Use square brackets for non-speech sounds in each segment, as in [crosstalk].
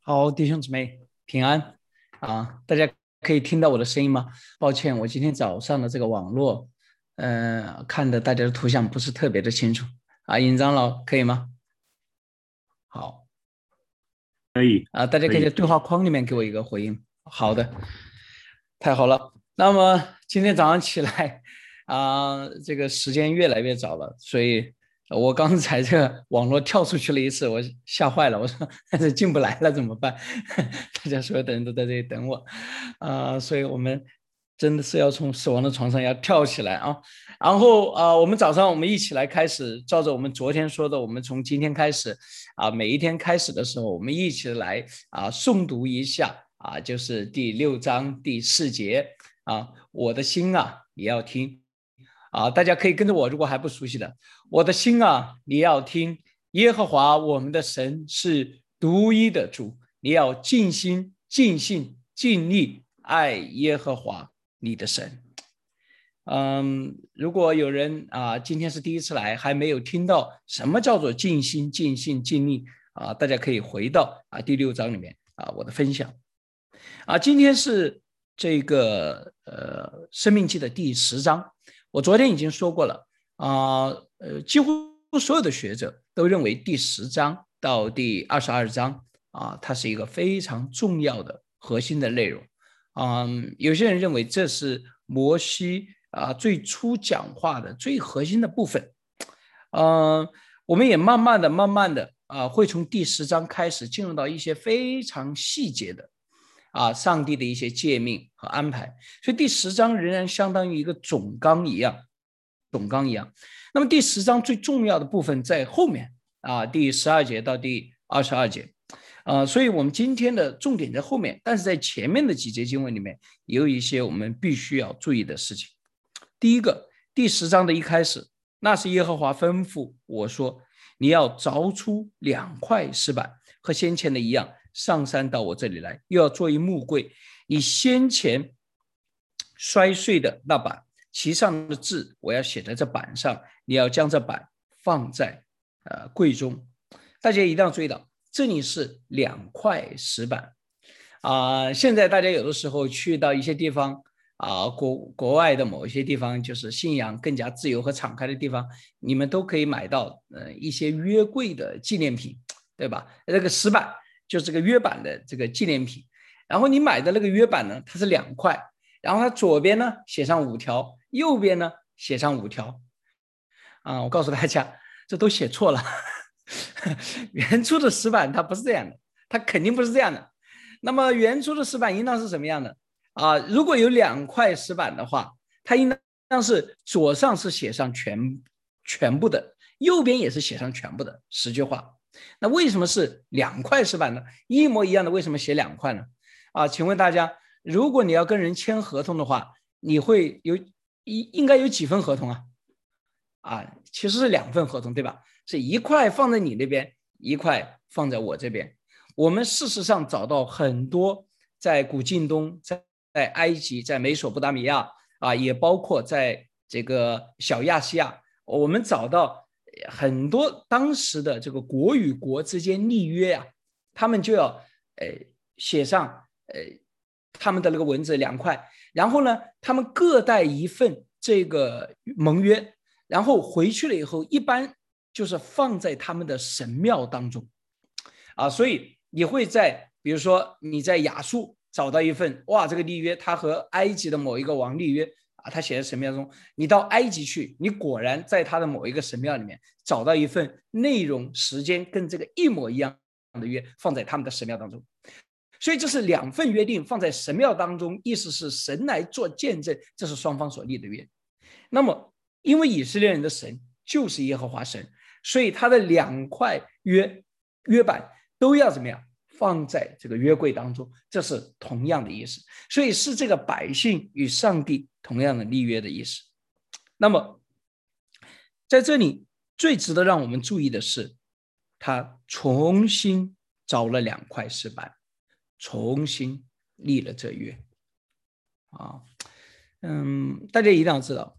好，弟兄姊妹平安啊！大家可以听到我的声音吗？抱歉，我今天早上的这个网络，呃，看的大家的图像不是特别的清楚啊。尹长老可以吗？好，可以啊，大家可以在对话框里面给我一个回应。好的，太好了。那么今天早上起来啊，这个时间越来越早了，所以。我刚才这个网络跳出去了一次，我吓坏了。我说这进不来了怎么办？[laughs] 大家所有的人都在这里等我，啊，所以我们真的是要从死亡的床上要跳起来啊！然后啊，我们早上我们一起来开始，照着我们昨天说的，我们从今天开始啊，每一天开始的时候，我们一起来啊诵读一下啊，就是第六章第四节啊，我的心啊，也要听。啊，大家可以跟着我。如果还不熟悉的，我的心啊，你要听耶和华我们的神是独一的主，你要尽心、尽性、尽力爱耶和华你的神。嗯，如果有人啊，今天是第一次来，还没有听到什么叫做尽心、尽性、尽力啊，大家可以回到啊第六章里面啊我的分享。啊，今天是这个呃生命记的第十章。我昨天已经说过了啊，呃，几乎所有的学者都认为第十章到第二十二章啊，它是一个非常重要的核心的内容。嗯，有些人认为这是摩西啊最初讲话的最核心的部分。嗯，我们也慢慢的、慢慢的啊，会从第十章开始进入到一些非常细节的。啊，上帝的一些诫命和安排，所以第十章仍然相当于一个总纲一样，总纲一样。那么第十章最重要的部分在后面啊，第十二节到第二十二节，啊，所以我们今天的重点在后面，但是在前面的几节经文里面，也有一些我们必须要注意的事情。第一个，第十章的一开始，那是耶和华吩咐我说，你要凿出两块石板，和先前的一样。上山到我这里来，又要做一木柜。你先前摔碎的那板，其上的字我要写在这板上。你要将这板放在呃柜中。大家一定要注意到，这里是两块石板啊。现在大家有的时候去到一些地方啊，国国外的某一些地方，就是信仰更加自由和敞开的地方，你们都可以买到呃一些约柜的纪念品，对吧？那个石板。就是这个约版的这个纪念品，然后你买的那个约版呢，它是两块，然后它左边呢写上五条，右边呢写上五条，啊，我告诉大家，这都写错了，[laughs] 原初的石板它不是这样的，它肯定不是这样的。那么原初的石板应当是什么样的啊？如果有两块石板的话，它应当是左上是写上全全部的，右边也是写上全部的十句话。那为什么是两块石板呢？一模一样的，为什么写两块呢？啊，请问大家，如果你要跟人签合同的话，你会有应应该有几份合同啊？啊，其实是两份合同，对吧？是一块放在你那边，一块放在我这边。我们事实上找到很多在古近东、在在埃及、在美索不达米亚啊，也包括在这个小亚细亚，我们找到。很多当时的这个国与国之间立约啊，他们就要呃写上呃他们的那个文字两块，然后呢，他们各带一份这个盟约，然后回去了以后，一般就是放在他们的神庙当中啊，所以你会在比如说你在亚述找到一份哇，这个立约，他和埃及的某一个王立约。啊，他写在神庙中，你到埃及去，你果然在他的某一个神庙里面找到一份内容、时间跟这个一模一样的约，放在他们的神庙当中。所以这是两份约定放在神庙当中，意思是神来做见证，这是双方所立的约。那么，因为以色列人的神就是耶和华神，所以他的两块约约板都要怎么样？放在这个约柜当中，这是同样的意思，所以是这个百姓与上帝同样的立约的意思。那么，在这里最值得让我们注意的是，他重新找了两块石板，重新立了这约。啊，嗯，大家一定要知道，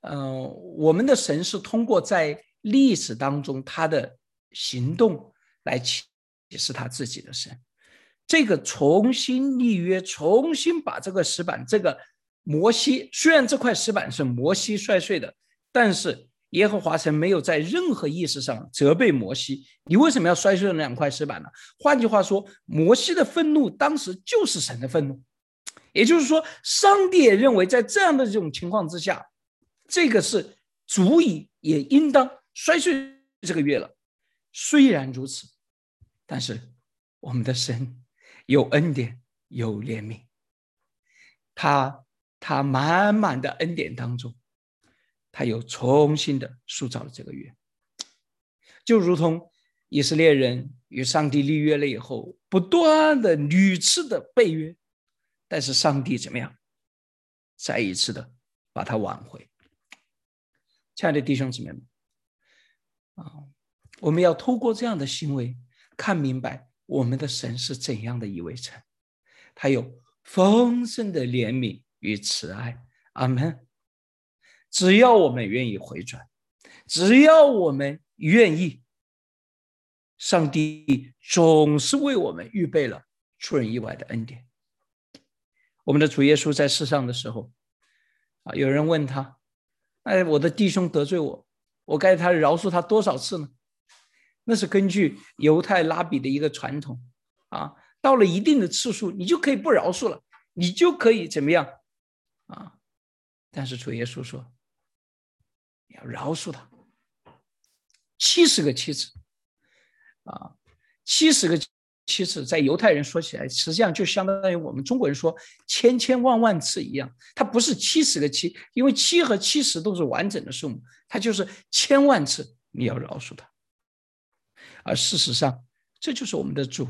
嗯，我们的神是通过在历史当中他的行动。来启示他自己的神。这个重新立约，重新把这个石板，这个摩西，虽然这块石板是摩西摔碎的，但是耶和华神没有在任何意识上责备摩西。你为什么要摔碎那两块石板呢？换句话说，摩西的愤怒当时就是神的愤怒，也就是说，上帝也认为在这样的这种情况之下，这个是足以也应当摔碎这个月了。虽然如此，但是我们的神。有恩典，有怜悯，他他满满的恩典当中，他又重新的塑造了这个约，就如同以色列人与上帝立约了以后，不断的屡次的背约，但是上帝怎么样，再一次的把他挽回。亲爱的弟兄姊妹们，啊，我们要透过这样的行为看明白。我们的神是怎样的一位神？他有丰盛的怜悯与慈爱。阿门。只要我们愿意回转，只要我们愿意，上帝总是为我们预备了出人意外的恩典。我们的主耶稣在世上的时候，啊，有人问他：“哎，我的弟兄得罪我，我该他饶恕他多少次呢？”那是根据犹太拉比的一个传统，啊，到了一定的次数，你就可以不饶恕了，你就可以怎么样，啊？但是主耶稣说，要饶恕他七十个妻子，啊，七十个妻子，在犹太人说起来，实际上就相当于我们中国人说千千万万次一样，它不是七十个七，因为七和七十都是完整的数目，它就是千万次你要饶恕他。而事实上，这就是我们的主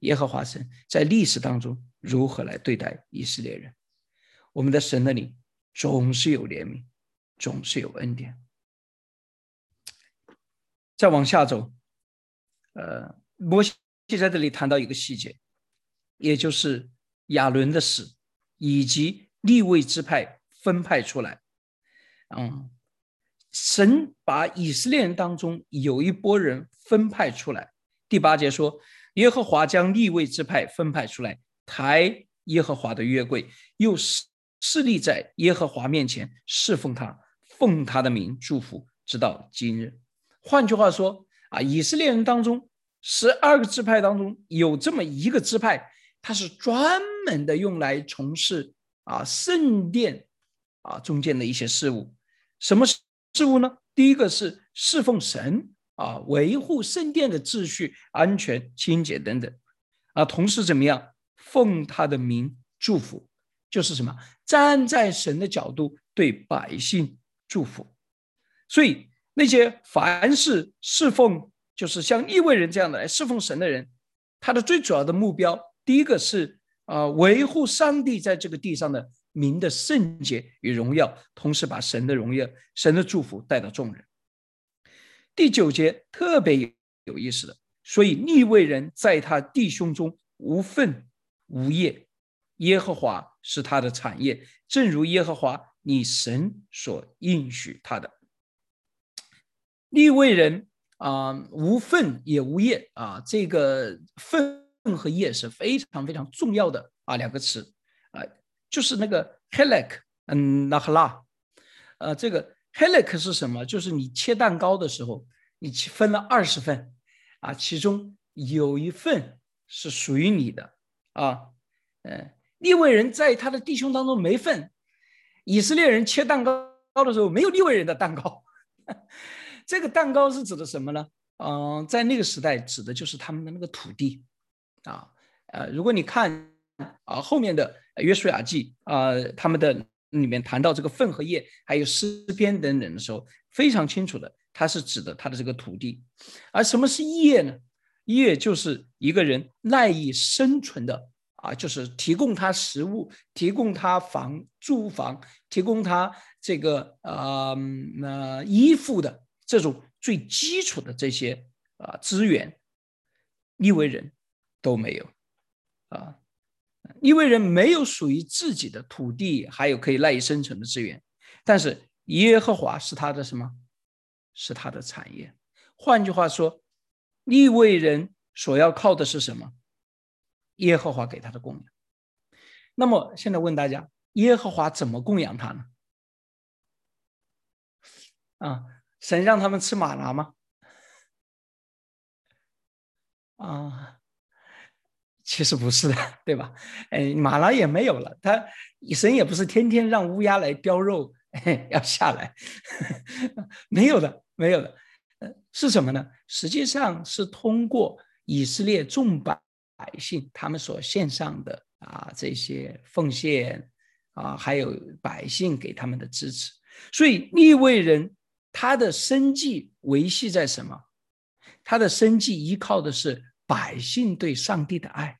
耶和华神在历史当中如何来对待以色列人。我们的神那里总是有怜悯，总是有恩典。再往下走，呃，摩西在这里谈到一个细节，也就是亚伦的死以及立位之派分派出来。嗯。神把以色列人当中有一波人分派出来。第八节说，耶和华将立位之派分派出来，抬耶和华的约柜，又侍侍立在耶和华面前侍奉他，奉他的名祝福，直到今日。换句话说啊，以色列人当中十二个支派当中有这么一个支派，他是专门的用来从事啊圣殿啊中间的一些事务。什么？事物呢？第一个是侍奉神啊，维护圣殿的秩序、安全、清洁等等啊。同时怎么样？奉他的名祝福，就是什么？站在神的角度对百姓祝福。所以那些凡是侍奉，就是像异位人这样的来侍奉神的人，他的最主要的目标，第一个是啊，维护上帝在这个地上的。民的圣洁与荣耀，同时把神的荣耀、神的祝福带到众人。第九节特别有意思的，所以逆位人在他弟兄中无份无业，耶和华是他的产业，正如耶和华你神所应许他的。立位人啊，无份也无业啊，这个份和业是非常非常重要的啊两个词啊。就是那个 helek，嗯，那赫拉，呃，这个 helek 是什么？就是你切蛋糕的时候，你分了二十份，啊，其中有一份是属于你的，啊，嗯，立位人在他的弟兄当中没份，以色列人切蛋糕的时候没有利未人的蛋糕，[laughs] 这个蛋糕是指的什么呢？嗯，在那个时代指的就是他们的那个土地，啊，呃，如果你看。啊，后面的约书亚记啊，他们的里面谈到这个粪和叶，还有诗篇等等的时候，非常清楚的，它是指的他的这个土地。而什么是业呢？业就是一个人赖以生存的啊，就是提供他食物，提供他房住房，提供他这个啊那衣服的这种最基础的这些啊资源，利为人都没有啊。因为人没有属于自己的土地，还有可以赖以生存的资源，但是耶和华是他的什么？是他的产业。换句话说，利未人所要靠的是什么？耶和华给他的供养。那么现在问大家，耶和华怎么供养他呢？啊，神让他们吃马拉吗？啊，其实不是的，[laughs] 对吧？哎，马拉也没有了，他神也不是天天让乌鸦来叼肉 [laughs] 要下来，[laughs] 没有的，没有的。是什么呢？实际上是通过以色列众百百姓他们所献上的啊这些奉献啊，还有百姓给他们的支持，所以利未人他的生计维系在什么？他的生计依靠的是百姓对上帝的爱。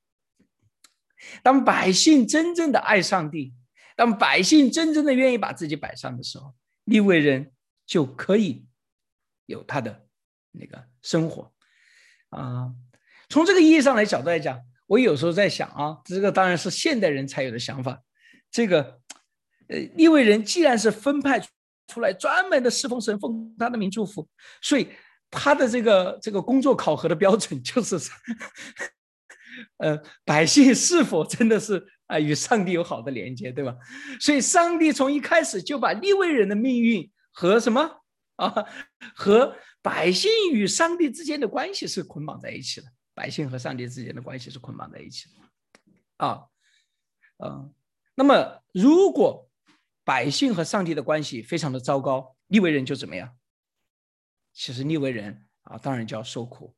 当百姓真正的爱上帝，当百姓真正的愿意把自己摆上的时候，利未人就可以。有他的那个生活啊，从这个意义上来角度来讲，我有时候在想啊，这个当然是现代人才有的想法。这个呃，立位人既然是分派出来专门的侍奉神、奉他的名祝福，所以他的这个这个工作考核的标准就是，[laughs] 呃，百姓是否真的是啊与上帝有好的连接，对吧？所以上帝从一开始就把立位人的命运和什么？啊，和百姓与上帝之间的关系是捆绑在一起的。百姓和上帝之间的关系是捆绑在一起的。啊，嗯，那么如果百姓和上帝的关系非常的糟糕，利未人就怎么样？其实利未人啊，当然就要受苦，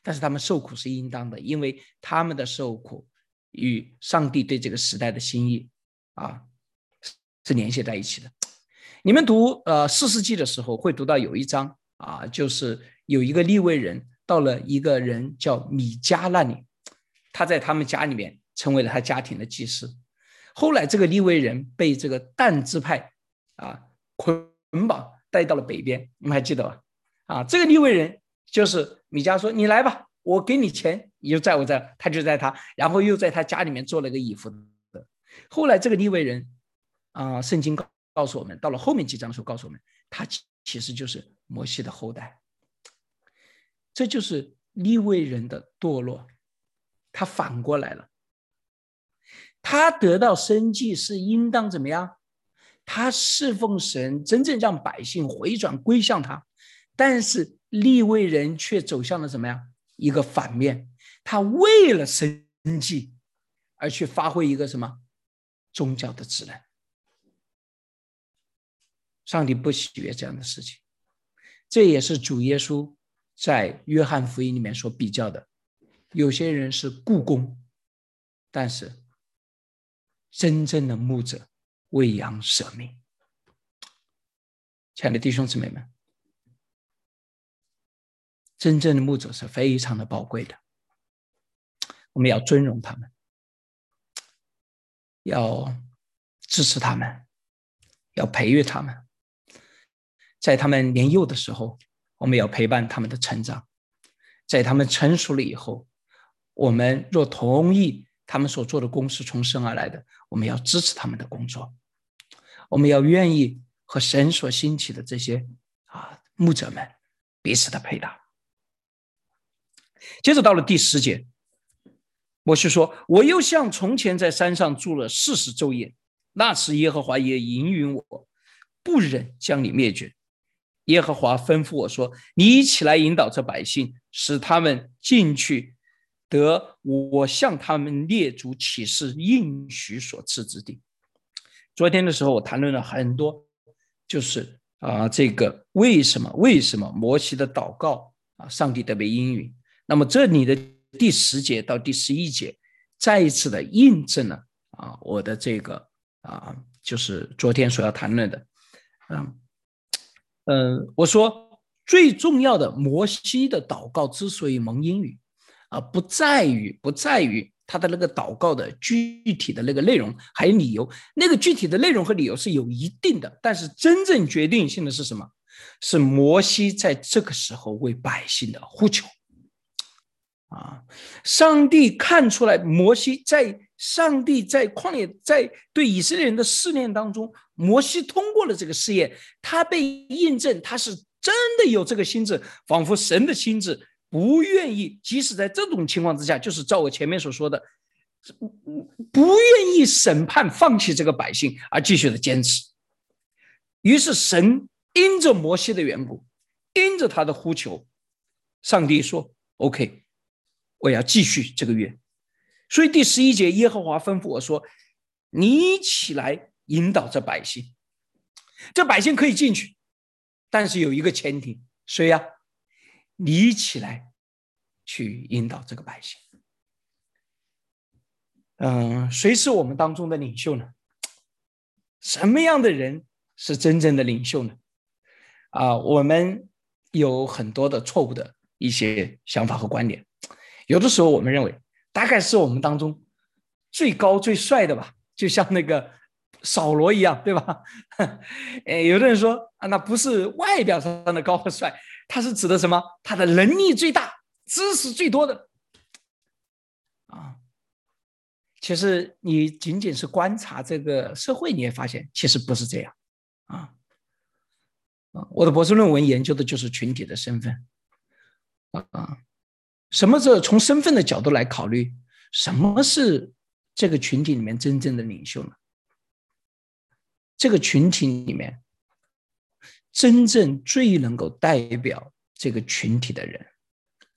但是他们受苦是应当的，因为他们的受苦与上帝对这个时代的心意啊是联系在一起的。你们读呃四世纪的时候会读到有一章啊，就是有一个立位人到了一个人叫米迦那里，他在他们家里面成为了他家庭的祭司。后来这个立位人被这个但支派啊捆绑带到了北边，你们还记得吧？啊，这个立位人就是米迦说：“你来吧，我给你钱，你就在我这。”他就在他，然后又在他家里面做了个衣服的。后来这个立位人啊，圣经告。告诉我们，到了后面几章的时候，告诉我们，他其实就是摩西的后代。这就是利未人的堕落，他反过来了。他得到生计是应当怎么样？他侍奉神，真正让百姓回转归向他。但是利未人却走向了怎么样？一个反面，他为了生计而去发挥一个什么宗教的职能。上帝不喜悦这样的事情，这也是主耶稣在约翰福音里面所比较的。有些人是故宫，但是真正的牧者为羊舍命。亲爱的弟兄姊妹们，真正的牧者是非常的宝贵的，我们要尊荣他们，要支持他们，要培育他们。在他们年幼的时候，我们要陪伴他们的成长；在他们成熟了以后，我们若同意他们所做的工是从生而来的，我们要支持他们的工作。我们要愿意和神所兴起的这些啊牧者们彼此的配搭。接着到了第十节，我是说，我又像从前在山上住了四十昼夜，那时耶和华也引允我，不忍将你灭绝。耶和华吩咐我说：“你一起来引导这百姓，使他们进去，得我向他们列祖起誓应许所赐之地。”昨天的时候，我谈论了很多，就是啊，这个为什么？为什么摩西的祷告啊，上帝特别应允？那么这里的第十节到第十一节，再一次的印证了啊，我的这个啊，就是昨天所要谈论的，嗯。嗯，我说最重要的摩西的祷告之所以蒙应允，啊，不在于不在于他的那个祷告的具体的那个内容，还有理由。那个具体的内容和理由是有一定的，但是真正决定性的是什么？是摩西在这个时候为百姓的呼求。啊，上帝看出来摩西在上帝在旷野在对以色列人的试炼当中。摩西通过了这个试验，他被印证他是真的有这个心智，仿佛神的心智不愿意，即使在这种情况之下，就是照我前面所说的，不愿意审判、放弃这个百姓，而继续的坚持。于是神因着摩西的缘故，因着他的呼求，上帝说：“OK，我要继续这个约。”所以第十一节，耶和华吩咐我说：“你起来引导这百姓，这百姓可以进去，但是有一个前提，谁呀？你起来去引导这个百姓。嗯，谁是我们当中的领袖呢？什么样的人是真正的领袖呢？啊，我们有很多的错误的一些想法和观点，有的时候我们认为。”大概是我们当中最高最帅的吧，就像那个扫罗一样，对吧？[laughs] 哎，有的人说啊，那不是外表上的高和帅，他是指的什么？他的能力最大，知识最多的啊。其实你仅仅是观察这个社会，你也发现其实不是这样啊。啊，我的博士论文研究的就是群体的身份啊。什么是从身份的角度来考虑？什么是这个群体里面真正的领袖呢？这个群体里面真正最能够代表这个群体的人，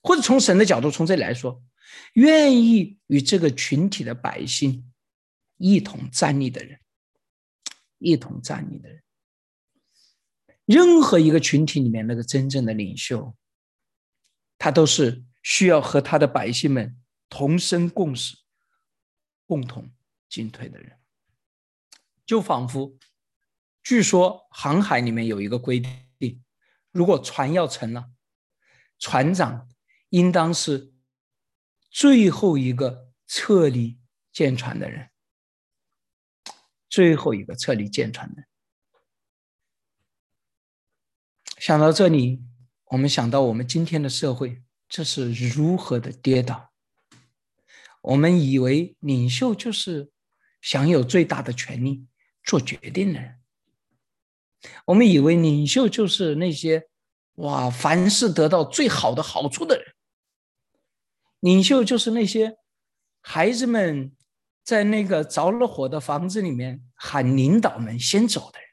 或者从神的角度从这里来说，愿意与这个群体的百姓一同站立的人，一同站立的人，任何一个群体里面那个真正的领袖，他都是。需要和他的百姓们同生共死、共同进退的人，就仿佛，据说航海里面有一个规定：如果船要沉了，船长应当是最后一个撤离舰船的人，最后一个撤离舰船的。想到这里，我们想到我们今天的社会。这是如何的跌倒？我们以为领袖就是享有最大的权利、做决定的人。我们以为领袖就是那些哇，凡事得到最好的好处的人。领袖就是那些孩子们在那个着了火的房子里面喊领导们先走的人。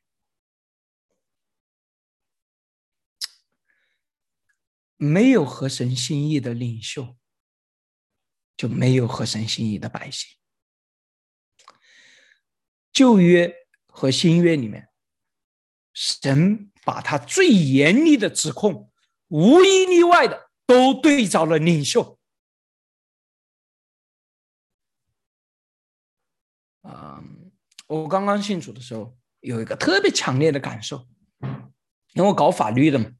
没有合神心意的领袖，就没有合神心意的百姓。旧约和新约里面，神把他最严厉的指控，无一例外的都对着了领袖。啊，我刚刚信主的时候，有一个特别强烈的感受，因为我搞法律的嘛，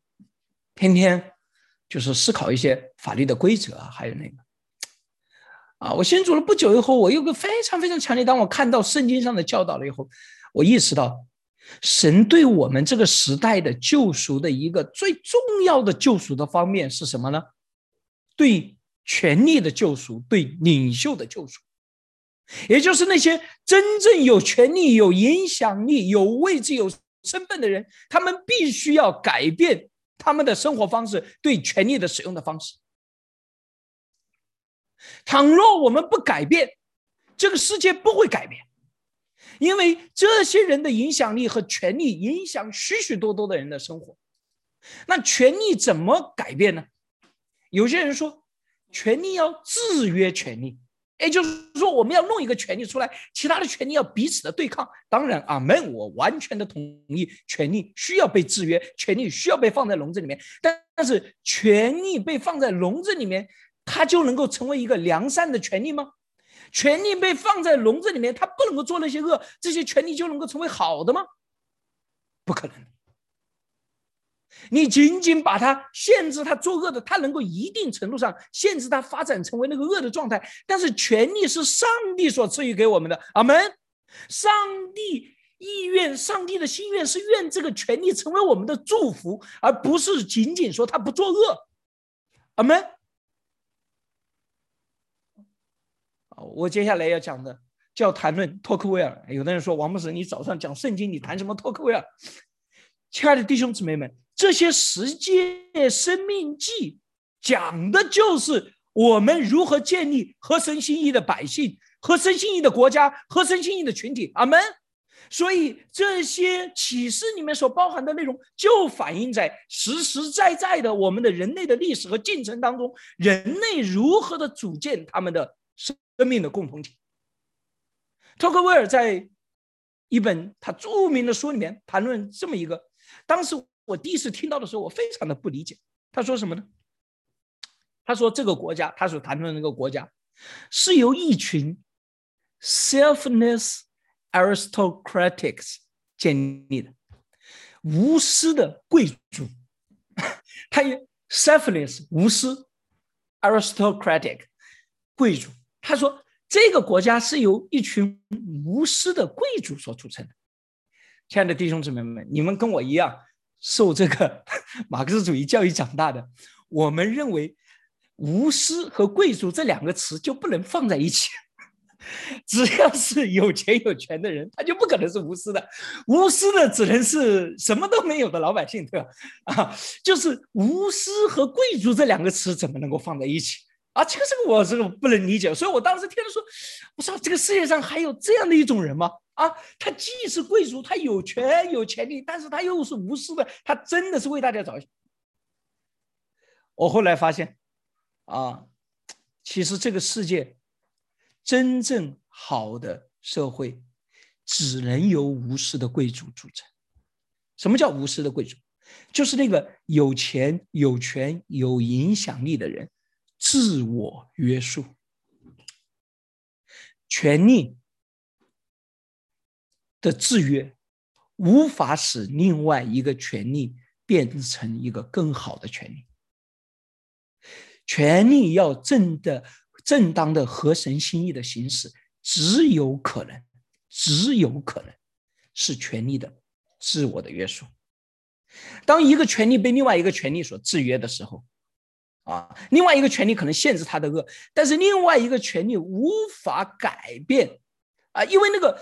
天天。就是思考一些法律的规则啊，还有那个啊，我信主了不久以后，我有个非常非常强烈。当我看到圣经上的教导了以后，我意识到，神对我们这个时代的救赎的一个最重要的救赎的方面是什么呢？对权力的救赎，对领袖的救赎，也就是那些真正有权力、有影响力、有位置、有身份的人，他们必须要改变。他们的生活方式，对权力的使用的方式。倘若我们不改变，这个世界不会改变，因为这些人的影响力和权力影响许许多多的人的生活。那权力怎么改变呢？有些人说，权力要制约权力。也就是说，我们要弄一个权利出来，其他的权利要彼此的对抗。当然，阿门，我完全的同意，权利需要被制约，权利需要被放在笼子里面。但但是，权利被放在笼子里面，它就能够成为一个良善的权利吗？权利被放在笼子里面，它不能够做那些恶，这些权利就能够成为好的吗？不可能。你仅仅把它限制，他作恶的，他能够一定程度上限制他发展成为那个恶的状态。但是权力是上帝所赐予给我们的，阿门。上帝意愿，上帝的心愿是愿这个权力成为我们的祝福，而不是仅仅说他不作恶，阿门。我接下来要讲的叫谈论托克维尔。有的人说王牧师，你早上讲圣经，你谈什么托克维尔？亲爱的弟兄姊妹们。这些十诫生命记讲的就是我们如何建立合神心意的百姓、合神心意的国家、合神心意的群体。阿门。所以这些启示里面所包含的内容，就反映在实实在在的我们的人类的历史和进程当中，人类如何的组建他们的生命的共同体。托克维尔在一本他著名的书里面谈论这么一个，当时我第一次听到的时候，我非常的不理解。他说什么呢？他说这个国家，他所谈论的那个国家，是由一群 selfless aristocrats 建立的无私的贵族。[laughs] 他也 selfless 无私 aristocratic 贵族。他说。这个国家是由一群无私的贵族所组成的，亲爱的弟兄姊妹们，你们跟我一样受这个 [laughs] 马克思主义教育长大的，我们认为无私和贵族这两个词就不能放在一起。[laughs] 只要是有钱有权的人，他就不可能是无私的，无私的只能是什么都没有的老百姓，对吧？啊，就是无私和贵族这两个词怎么能够放在一起？啊，这个这个我这个不能理解，所以我当时听着说，我说这个世界上还有这样的一种人吗？啊，他既是贵族，他有权有权利，但是他又是无私的，他真的是为大家着想。我后来发现，啊，其实这个世界真正好的社会，只能由无私的贵族组成。什么叫无私的贵族？就是那个有钱有权有影响力的人。自我约束，权力的制约无法使另外一个权利变成一个更好的权利。权力要正的、正当的合神心意的行使，只有可能，只有可能是权力的自我的约束。当一个权利被另外一个权利所制约的时候。啊，另外一个权利可能限制他的恶，但是另外一个权利无法改变，啊，因为那个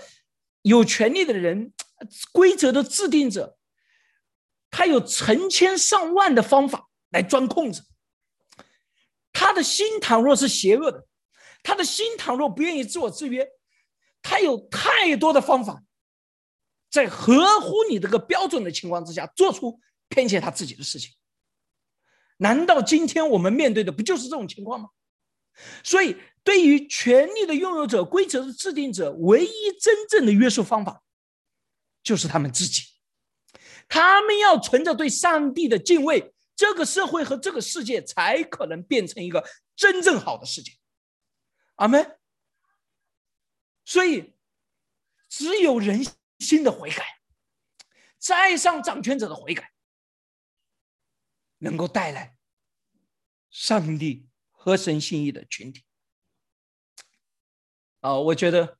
有权利的人，规则的制定者，他有成千上万的方法来钻空子。他的心倘若是邪恶的，他的心倘若不愿意自我制约，他有太多的方法，在合乎你这个标准的情况之下，做出偏见他自己的事情。难道今天我们面对的不就是这种情况吗？所以，对于权力的拥有者、规则的制定者，唯一真正的约束方法，就是他们自己。他们要存着对上帝的敬畏，这个社会和这个世界才可能变成一个真正好的世界。阿门。所以，只有人心的悔改，在上掌权者的悔改。能够带来上帝和神心意的群体啊，我觉得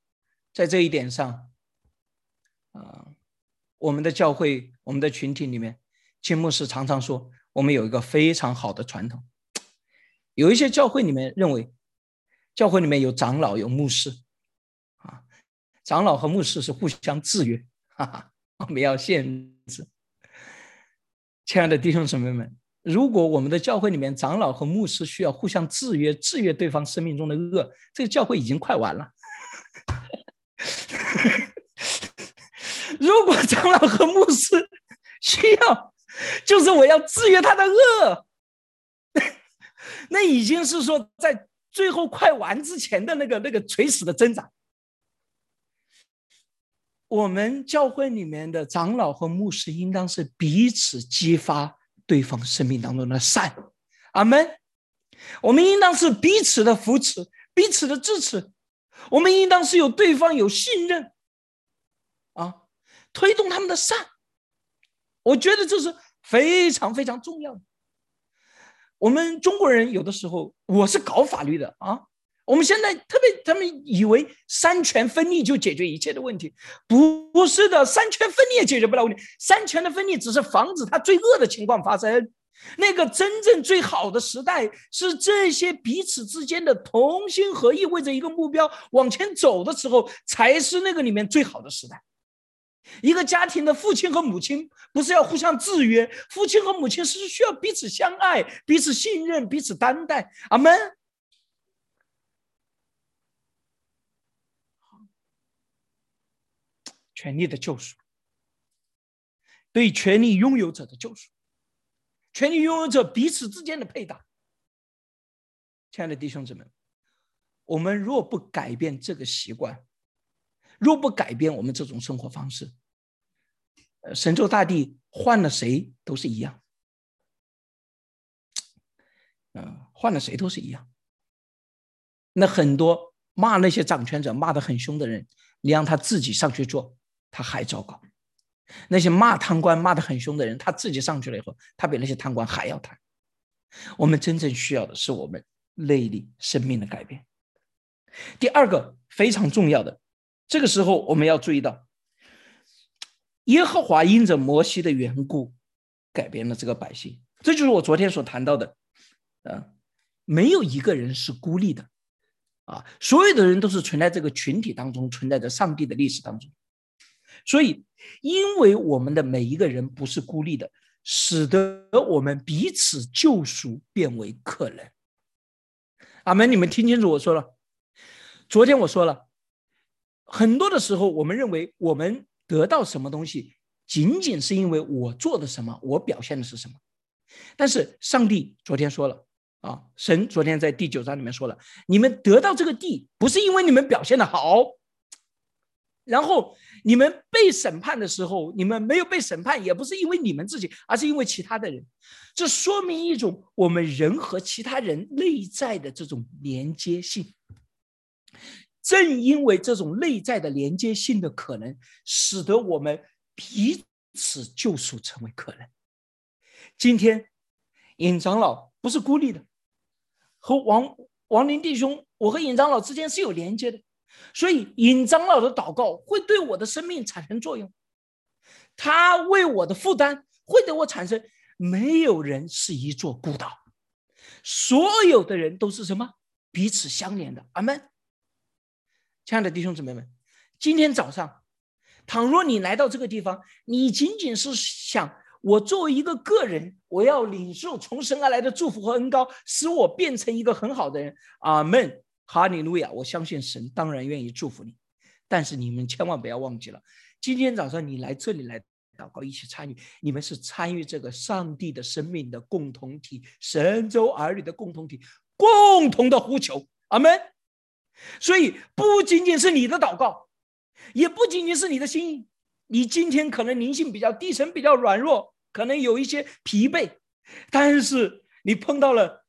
在这一点上啊，我们的教会、我们的群体里面，金牧师常常说，我们有一个非常好的传统。有一些教会里面认为，教会里面有长老、有牧师啊，长老和牧师是互相制约，哈哈，我们要限制。亲爱的弟兄姊妹们。如果我们的教会里面长老和牧师需要互相制约，制约对方生命中的恶，这个教会已经快完了。[laughs] 如果长老和牧师需要，就是我要制约他的恶，[laughs] 那已经是说在最后快完之前的那个那个垂死的挣扎。我们教会里面的长老和牧师应当是彼此激发。对方生命当中的善，阿门。我们应当是彼此的扶持，彼此的支持。我们应当是有对方有信任，啊，推动他们的善。我觉得这是非常非常重要的。我们中国人有的时候，我是搞法律的啊。我们现在特别，他们以为三权分立就解决一切的问题，不是的，三权分立也解决不了问题。三权的分立只是防止他最恶的情况发生。那个真正最好的时代是这些彼此之间的同心合意，为着一个目标往前走的时候，才是那个里面最好的时代。一个家庭的父亲和母亲不是要互相制约，父亲和母亲是需要彼此相爱、彼此信任、彼此担待。阿门。权力的救赎，对权力拥有者的救赎，权力拥有者彼此之间的配搭。亲爱的弟兄姊妹，我们若不改变这个习惯，若不改变我们这种生活方式，神州大地换了谁都是一样，嗯，换了谁都是一样。那很多骂那些掌权者骂的很凶的人，你让他自己上去做，他还糟糕。那些骂贪官骂的很凶的人，他自己上去了以后，他比那些贪官还要贪。我们真正需要的是我们内里生命的改变。第二个非常重要的。这个时候，我们要注意到，耶和华因着摩西的缘故，改变了这个百姓。这就是我昨天所谈到的，啊，没有一个人是孤立的，啊，所有的人都是存在这个群体当中，存在着上帝的历史当中。所以，因为我们的每一个人不是孤立的，使得我们彼此救赎变为可能。阿门！你们听清楚我说了，昨天我说了。很多的时候，我们认为我们得到什么东西，仅仅是因为我做的什么，我表现的是什么。但是上帝昨天说了啊，神昨天在第九章里面说了，你们得到这个地，不是因为你们表现的好，然后你们被审判的时候，你们没有被审判，也不是因为你们自己，而是因为其他的人。这说明一种我们人和其他人内在的这种连接性。正因为这种内在的连接性的可能，使得我们彼此救赎成为可能。今天，尹长老不是孤立的，和王王林弟兄，我和尹长老之间是有连接的，所以尹长老的祷告会对我的生命产生作用，他为我的负担会对我产生。没有人是一座孤岛，所有的人都是什么？彼此相连的。阿门。亲爱的弟兄姊妹们，今天早上，倘若你来到这个地方，你仅仅是想我作为一个个人，我要领受从神而来的祝福和恩高，使我变成一个很好的人。阿门，哈利路亚！我相信神当然愿意祝福你，但是你们千万不要忘记了，今天早上你来这里来祷告，一起参与，你们是参与这个上帝的生命的共同体，神州儿女的共同体，共同的呼求。阿门。所以不仅仅是你的祷告，也不仅仅是你的心意。你今天可能灵性比较低沉，比较软弱，可能有一些疲惫，但是你碰到了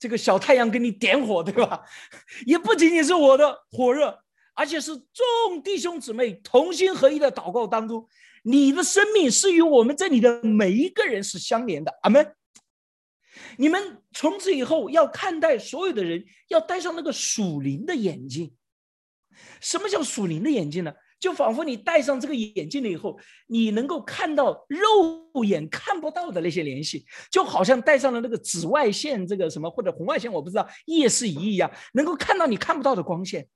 这个小太阳给你点火，对吧？[laughs] 也不仅仅是我的火热，而且是众弟兄姊妹同心合一的祷告当中，你的生命是与我们这里的每一个人是相连的。阿门。你们从此以后要看待所有的人，要戴上那个属灵的眼镜。什么叫属灵的眼镜呢？就仿佛你戴上这个眼镜了以后，你能够看到肉眼看不到的那些联系，就好像戴上了那个紫外线这个什么或者红外线，我不知道夜视仪一样，能够看到你看不到的光线。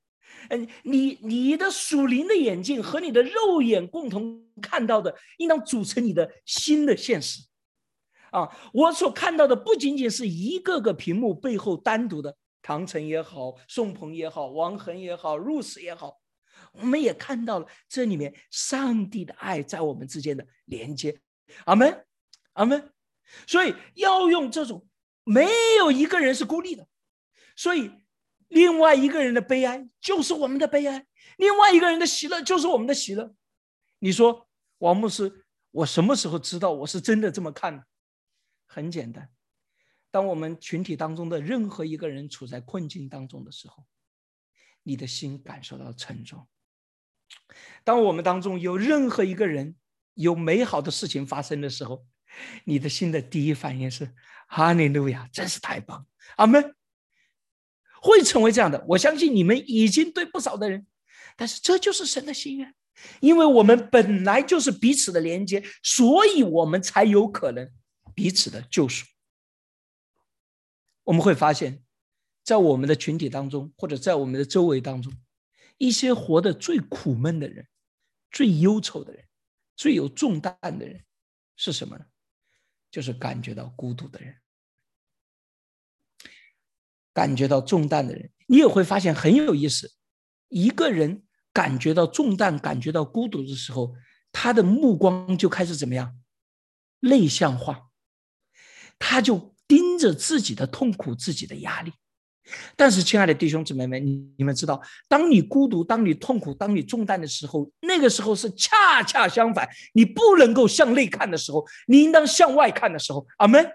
嗯，你你的属灵的眼镜和你的肉眼共同看到的，应当组成你的新的现实。啊，我所看到的不仅仅是一个个屏幕背后单独的唐晨也好，宋鹏也好，王恒也好，，Rose 也好，我们也看到了这里面上帝的爱在我们之间的连接。阿门，阿门。所以要用这种，没有一个人是孤立的，所以另外一个人的悲哀就是我们的悲哀，另外一个人的喜乐就是我们的喜乐。你说，王牧师，我什么时候知道我是真的这么看？很简单，当我们群体当中的任何一个人处在困境当中的时候，你的心感受到沉重；当我们当中有任何一个人有美好的事情发生的时候，你的心的第一反应是“哈利路亚，真是太棒！”阿门。会成为这样的，我相信你们已经对不少的人，但是这就是神的心愿，因为我们本来就是彼此的连接，所以我们才有可能。彼此的救赎，我们会发现，在我们的群体当中，或者在我们的周围当中，一些活得最苦闷的人、最忧愁的人，最有重担的人是什么呢？就是感觉到孤独的人，感觉到重担的人。你也会发现很有意思，一个人感觉到重担、感觉到孤独的时候，他的目光就开始怎么样？内向化，他就盯着自己的痛苦、自己的压力。但是，亲爱的弟兄姊妹们，你们知道，当你孤独、当你痛苦、当你重担的时候，那个时候是恰恰相反。你不能够向内看的时候，你应当向外看的时候。阿门。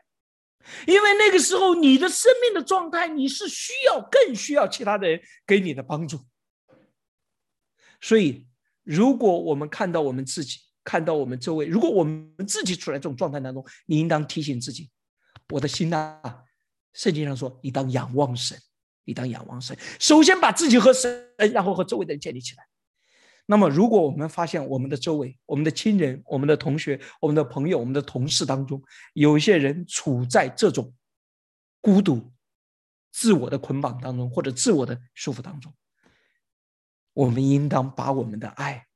因为那个时候，你的生命的状态，你是需要更需要其他的人给你的帮助。所以，如果我们看到我们自己，看到我们周围，如果我们自己处在这种状态当中，你应当提醒自己：我的心呐。圣经上说：“你当仰望神，你当仰望神。首先把自己和神，然后和周围的人建立起来。那么，如果我们发现我们的周围、我们的亲人、我们的同学、我们的朋友、我们的同事当中，有一些人处在这种孤独、自我的捆绑当中，或者自我的束缚当中，我们应当把我们的爱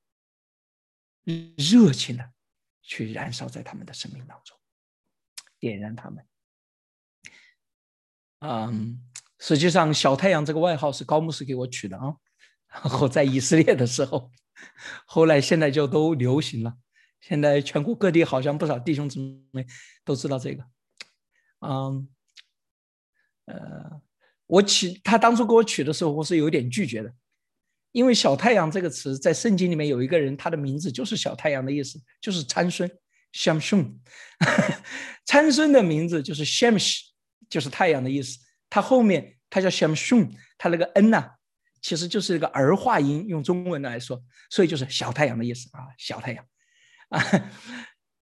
热情的去燃烧在他们的生命当中，点燃他们。”嗯，实际上“小太阳”这个外号是高牧师给我取的啊。然后在以色列的时候，后来现在就都流行了。现在全国各地好像不少弟兄姊妹都知道这个。嗯，呃，我取他当初给我取的时候，我是有点拒绝的，因为“小太阳”这个词在圣经里面有一个人，他的名字就是“小太阳”的意思，就是参孙，Shamshun。[laughs] 参孙的名字就是 Shamsh。就是太阳的意思，它后面它叫小太阳它那个 n 呐，其实就是一个儿化音，用中文来说，所以就是小太阳的意思啊，小太阳啊。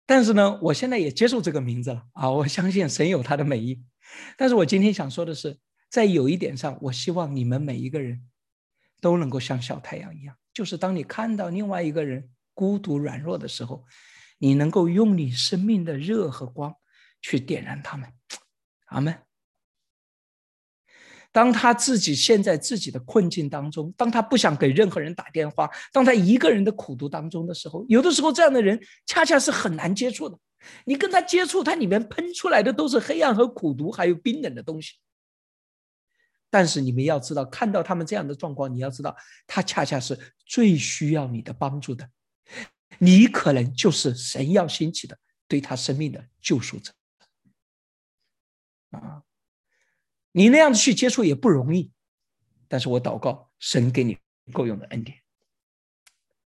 但是呢，我现在也接受这个名字了啊，我相信神有他的美意。但是我今天想说的是，在有一点上，我希望你们每一个人都能够像小太阳一样，就是当你看到另外一个人孤独软弱的时候，你能够用你生命的热和光去点燃他们。阿门。当他自己陷在自己的困境当中，当他不想给任何人打电话，当他一个人的苦读当中的时候，有的时候这样的人恰恰是很难接触的。你跟他接触，他里面喷出来的都是黑暗和苦读，还有冰冷的东西。但是你们要知道，看到他们这样的状况，你要知道，他恰恰是最需要你的帮助的。你可能就是神要兴起的对他生命的救赎者。啊，你那样子去接触也不容易，但是我祷告神给你够用的恩典。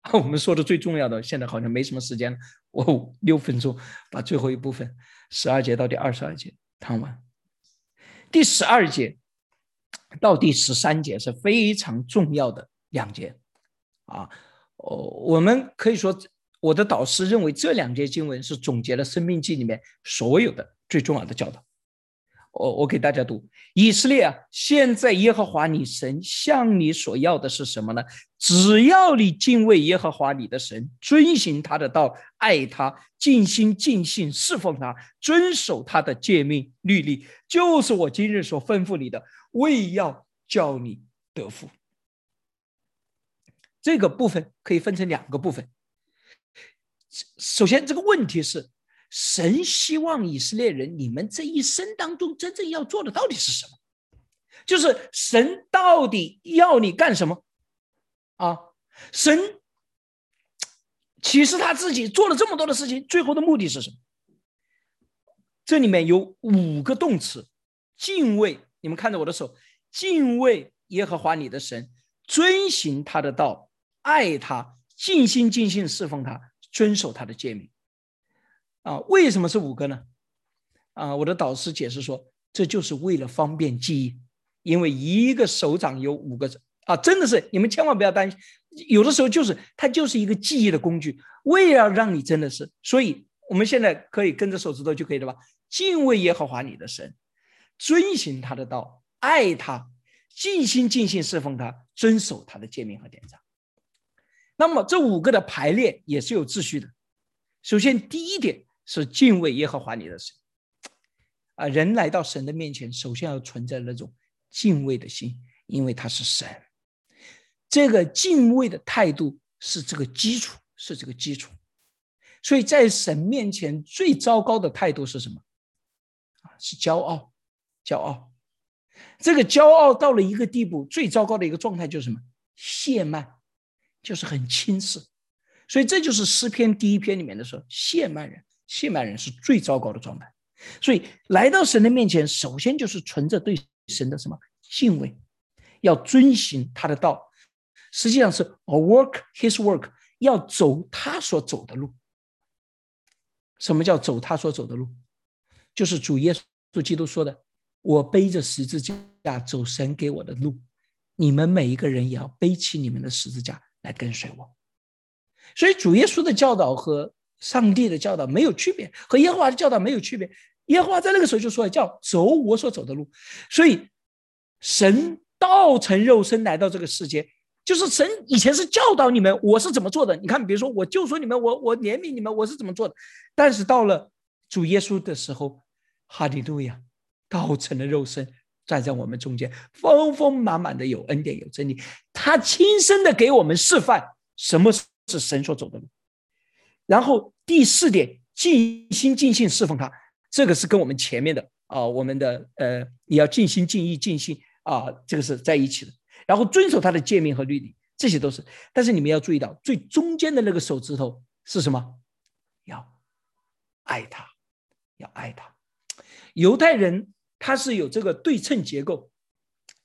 [laughs] 我们说的最重要的，现在好像没什么时间了，我六分钟把最后一部分十二节到第二十二节谈完。第十二节到第十三节是非常重要的两节啊，哦，我们可以说我的导师认为这两节经文是总结了《生命记》里面所有的最重要的教导。我我给大家读，以色列啊，现在耶和华你神向你所要的是什么呢？只要你敬畏耶和华你的神，遵行他的道，爱他，尽心尽性侍奉他，遵守他的诫命律例，就是我今日所吩咐你的，为要叫你得福。这个部分可以分成两个部分。首先，这个问题是。神希望以色列人，你们这一生当中真正要做的到底是什么？就是神到底要你干什么？啊，神其实他自己做了这么多的事情，最后的目的是什么？这里面有五个动词：敬畏。你们看着我的手，敬畏耶和华你的神，遵行他的道，爱他，尽心尽性侍奉他，遵守他的诫命。啊，为什么是五个呢？啊，我的导师解释说，这就是为了方便记忆，因为一个手掌有五个啊，真的是你们千万不要担心，有的时候就是它就是一个记忆的工具，为了让你真的是，所以我们现在可以跟着手指头就可以了吧？敬畏耶和华你的神，遵行他的道，爱他，尽心尽性侍奉他，遵守他的诫命和典章。那么这五个的排列也是有秩序的。首先第一点。是敬畏耶和华你的神啊！人来到神的面前，首先要存在那种敬畏的心，因为他是神。这个敬畏的态度是这个基础，是这个基础。所以在神面前最糟糕的态度是什么？啊，是骄傲，骄傲。这个骄傲到了一个地步，最糟糕的一个状态就是什么？亵慢，就是很轻视。所以这就是诗篇第一篇里面的说，亵慢人，信满人是最糟糕的状态。所以来到神的面前，首先就是存着对神的什么敬畏，要遵行他的道，实际上是 a work his work，要走他所走的路。什么叫走他所走的路？就是主耶稣基督说的：“我背着十字架走神给我的路，你们每一个人也要背起你们的十字架来跟随我。”所以主耶稣的教导和上帝的教导没有区别，和耶和华的教导没有区别。耶和华在那个时候就说：“叫走我所走的路。”所以神道成肉身来到这个世界。就是神以前是教导你们我是怎么做的，你看，比如说我就说你们，我我怜悯你们，我是怎么做的。但是到了主耶稣的时候，哈利路亚，道成了肉身，站在我们中间，丰丰满满的有恩典有真理，他亲身的给我们示范什么是神所走的路。然后第四点，尽心尽性侍奉他，这个是跟我们前面的啊，我们的呃，你要尽心尽意尽心啊，这个是在一起的。然后遵守他的诫命和律例，这些都是。但是你们要注意到，最中间的那个手指头是什么？要爱他，要爱他。犹太人他是有这个对称结构。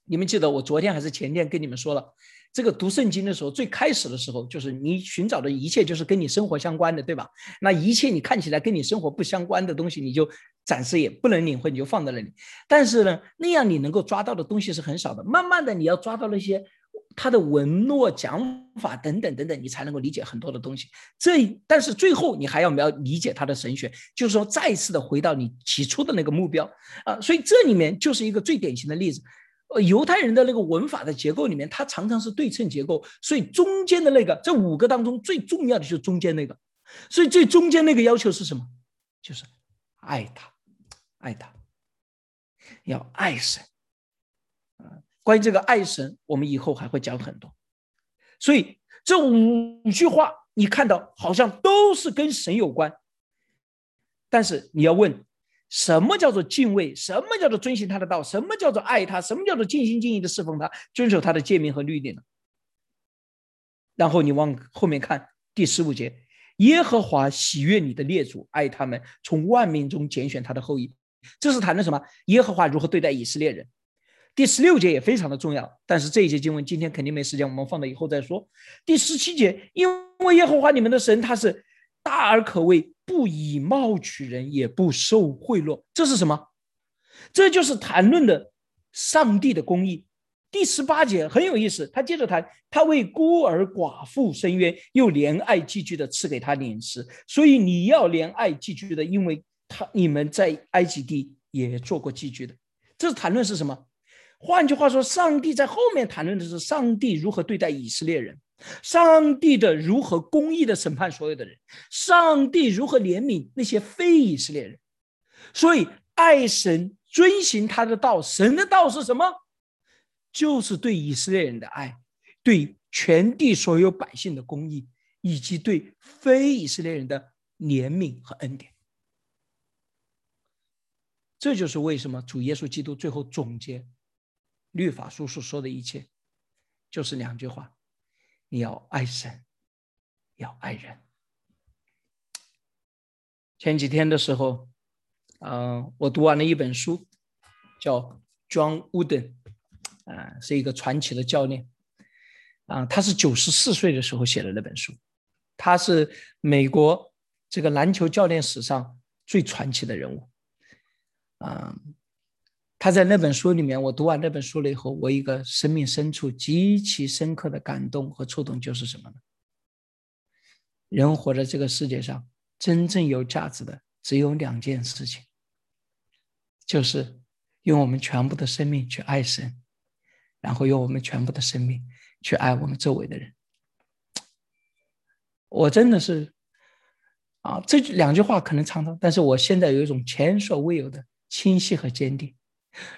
你们记得我昨天还是前天跟你们说了，这个读圣经的时候，最开始的时候就是你寻找的一切就是跟你生活相关的，对吧？那一切你看起来跟你生活不相关的东西，你就。暂时也不能领会，你就放在那里。但是呢，那样你能够抓到的东西是很少的。慢慢的，你要抓到那些他的文诺、讲法等等等等，你才能够理解很多的东西。这，但是最后你还要要理解他的神学，就是说再次的回到你起初的那个目标啊。所以这里面就是一个最典型的例子。呃，犹太人的那个文法的结构里面，它常常是对称结构，所以中间的那个这五个当中最重要的就是中间那个。所以最中间那个要求是什么？就是爱他。爱他，要爱神啊！关于这个爱神，我们以后还会讲很多。所以这五句话，你看到好像都是跟神有关。但是你要问，什么叫做敬畏？什么叫做遵循他的道？什么叫做爱他？什么叫做尽心尽意的侍奉他，遵守他的诫命和律例呢？然后你往后面看第十五节：耶和华喜悦你的列祖，爱他们，从万民中拣选他的后裔。这是谈的什么？耶和华如何对待以色列人？第十六节也非常的重要，但是这一节经文今天肯定没时间，我们放到以后再说。第十七节，因为耶和华你们的神他是大而可畏，不以貌取人，也不受贿赂。这是什么？这就是谈论的上帝的公义。第十八节很有意思，他接着谈，他为孤儿寡妇伸冤，又怜爱寄居的赐给他饮食，所以你要怜爱寄居的，因为。他你们在埃及地也做过寄居的，这谈论是什么？换句话说，上帝在后面谈论的是上帝如何对待以色列人，上帝的如何公义的审判所有的人，上帝如何怜悯那些非以色列人。所以，爱神遵行他的道，神的道是什么？就是对以色列人的爱，对全地所有百姓的公义，以及对非以色列人的怜悯和恩典。这就是为什么主耶稣基督最后总结律法书所说的一切，就是两句话：你要爱神，要爱人。前几天的时候，嗯，我读完了一本书，叫 John Wooden，啊，是一个传奇的教练，啊，他是九十四岁的时候写的那本书，他是美国这个篮球教练史上最传奇的人物。嗯，他在那本书里面，我读完那本书了以后，我一个生命深处极其深刻的感动和触动就是什么呢？人活在这个世界上，真正有价值的只有两件事情，就是用我们全部的生命去爱神，然后用我们全部的生命去爱我们周围的人。我真的是，啊，这两句话可能常常，但是我现在有一种前所未有的。清晰和坚定。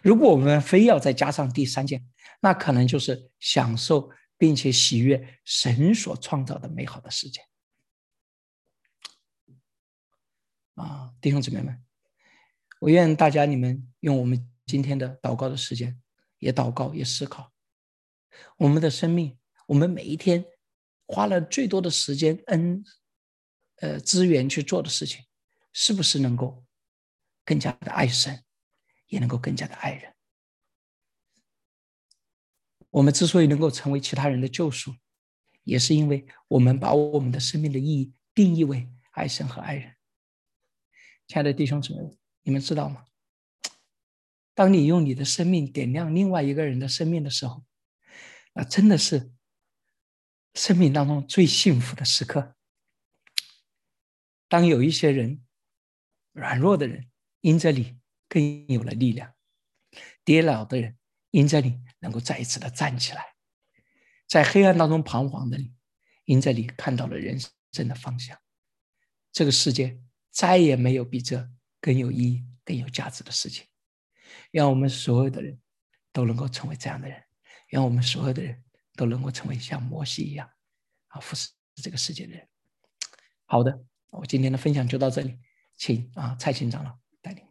如果我们非要再加上第三件，那可能就是享受并且喜悦神所创造的美好的世界。啊，弟兄姊妹们，我愿大家你们用我们今天的祷告的时间，也祷告，也思考我们的生命，我们每一天花了最多的时间、恩、呃资源去做的事情，是不是能够更加的爱神，也能够更加的爱人？我们之所以能够成为其他人的救赎，也是因为我们把我们的生命的意义定义为爱神和爱人。亲爱的弟兄姊妹，你们知道吗？当你用你的生命点亮另外一个人的生命的时候，那真的是生命当中最幸福的时刻。当有一些人软弱的人因着你更有了力量，跌倒的人因着你。能够再一次的站起来，在黑暗当中彷徨的你，因着你看到了人生的方向。这个世界再也没有比这更有意义、更有价值的事情。愿我们所有的人都能够成为这样的人，愿我们所有的人都能够成为像摩西一样啊，服侍这个世界的人。好的，我今天的分享就到这里，请啊蔡琴长老带领。